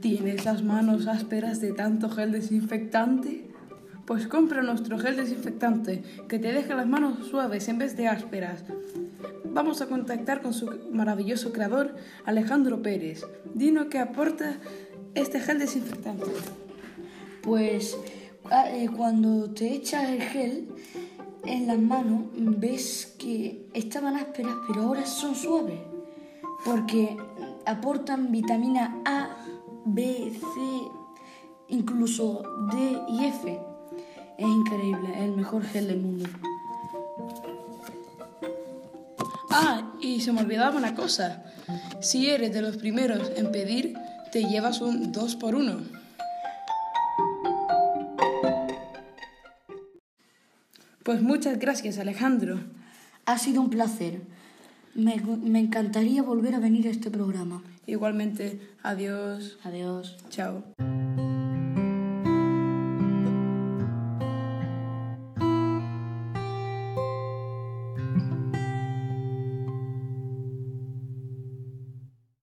¿Tienes las manos ásperas de tanto gel desinfectante? Pues compra nuestro gel desinfectante, que te deja las manos suaves en vez de ásperas. Vamos a contactar con su maravilloso creador, Alejandro Pérez. Dino que aporta este gel desinfectante. Pues ah, eh, cuando te echas el gel en las manos, ves que estaban ásperas, pero ahora son suaves. Porque aportan vitamina A, B, C, incluso D y F. mejor gel del mundo. Ah, y se me olvidaba una cosa. Si eres de los primeros en pedir, te llevas un 2 por 1 Pues muchas gracias, Alejandro. Ha sido un placer. Me, me encantaría volver a venir a este programa. Igualmente, adiós. Adiós. Chao.